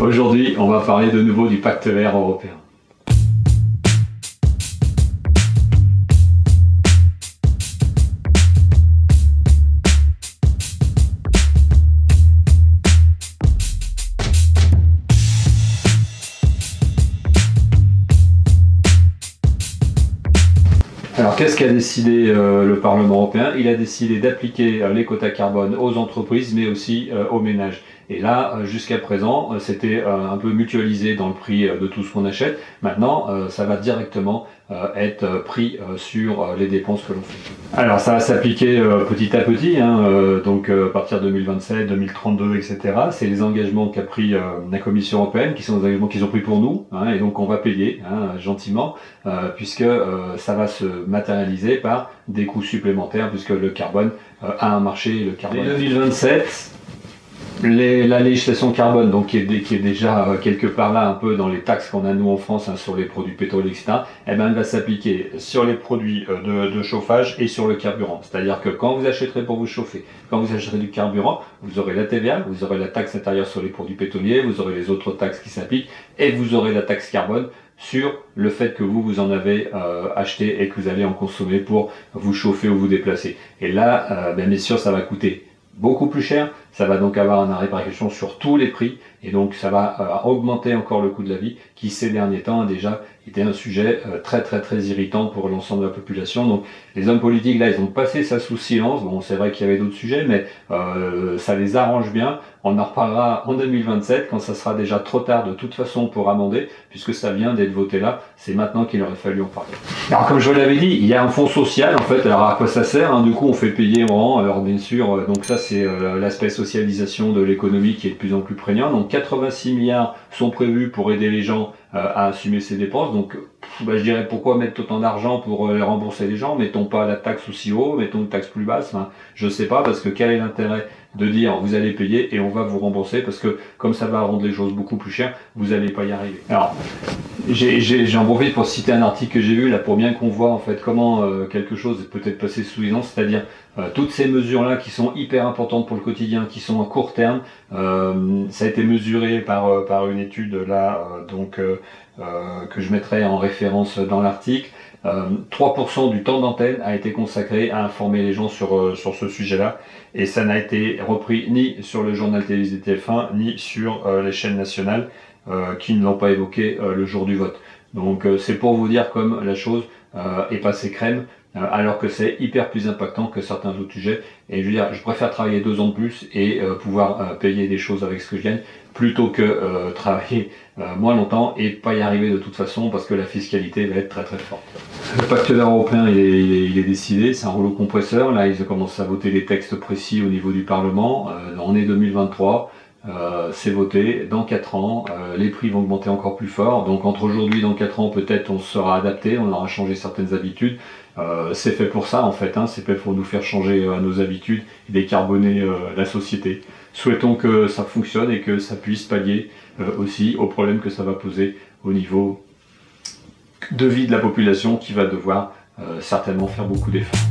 Aujourd'hui, on va parler de nouveau du pacte vert européen. Alors qu'est-ce qu'a décidé euh, le Parlement européen? Il a décidé d'appliquer euh, les quotas carbone aux entreprises mais aussi euh, aux ménages. Et là, jusqu'à présent, c'était un peu mutualisé dans le prix de tout ce qu'on achète. Maintenant, ça va directement être pris sur les dépenses que l'on fait. Alors ça va s'appliquer petit à petit, hein, donc à partir de 2027, 2032, etc. C'est les engagements qu'a pris la Commission européenne, qui sont des engagements qu'ils ont pris pour nous, hein, et donc on va payer hein, gentiment, puisque ça va se matérialisé par des coûts supplémentaires puisque le carbone euh, a un marché. Le carbone. 2027, la législation carbone, donc qui est, qui est, déjà euh, quelque part là un peu dans les taxes qu'on a nous en France hein, sur les produits pétroliers, etc., eh ben, elle va s'appliquer sur les produits euh, de, chauffage et sur le carburant. C'est-à-dire que quand vous achèterez pour vous chauffer, quand vous achèterez du carburant, vous aurez la TVA, vous aurez la taxe intérieure sur les produits pétroliers, vous aurez les autres taxes qui s'appliquent et vous aurez la taxe carbone sur le fait que vous, vous en avez euh, acheté et que vous allez en consommer pour vous chauffer ou vous déplacer. Et là, bien sûr, ça va coûter beaucoup plus cher, ça va donc avoir une répercussion sur tous les prix et donc ça va euh, augmenter encore le coût de la vie qui ces derniers temps a déjà été un sujet euh, très très très irritant pour l'ensemble de la population. Donc les hommes politiques là ils ont passé ça sous silence, bon c'est vrai qu'il y avait d'autres sujets mais euh, ça les arrange bien. On en reparlera en 2027 quand ça sera déjà trop tard de toute façon pour amender puisque ça vient d'être voté là, c'est maintenant qu'il aurait fallu en parler. Alors comme je vous l'avais dit, il y a un fonds social en fait, alors à quoi ça sert hein? Du coup on fait payer en alors bien sûr, donc ça c'est l'aspect socialisation de l'économie qui est de plus en plus prégnant. Donc 86 milliards sont prévus pour aider les gens à assumer ces dépenses. Donc bah, je dirais pourquoi mettre autant d'argent pour euh, les rembourser les gens? Mettons pas la taxe aussi haut, mettons une taxe plus basse. Enfin, je sais pas parce que quel est l'intérêt de dire vous allez payer et on va vous rembourser? Parce que comme ça va rendre les choses beaucoup plus chères, vous n'allez pas y arriver. Alors J'en profite pour citer un article que j'ai vu là pour bien qu'on voit en fait comment euh, quelque chose peut être passé sous silence, c'est-à-dire euh, toutes ces mesures-là qui sont hyper importantes pour le quotidien, qui sont à court terme, euh, ça a été mesuré par, par une étude là donc que je mettrai en référence dans l'article. 3% du temps d'antenne a été consacré à informer les gens sur, sur ce sujet-là et ça n'a été repris ni sur le journal télévisé TF1 ni sur les chaînes nationales. Euh, qui ne l'ont pas évoqué euh, le jour du vote. Donc euh, c'est pour vous dire comme la chose est passée crème, alors que c'est hyper plus impactant que certains autres sujets. Et je veux dire, je préfère travailler deux ans de plus et pouvoir payer des choses avec ce que je gagne, plutôt que travailler moins longtemps et pas y arriver de toute façon parce que la fiscalité va être très très forte. Le pacte vert européen il est, il est, décidé, c'est un rouleau compresseur. Là, ils commencent à voter les textes précis au niveau du Parlement. on est 2023. Euh, c'est voté, dans 4 ans, euh, les prix vont augmenter encore plus fort, donc entre aujourd'hui et dans 4 ans, peut-être on sera adapté, on aura changé certaines habitudes. Euh, c'est fait pour ça en fait, hein, c'est fait pour nous faire changer nos habitudes et décarboner la société. Souhaitons que ça fonctionne et que ça puisse pallier aussi aux problèmes que ça va poser au niveau de vie de la population qui va devoir certainement faire beaucoup d'efforts.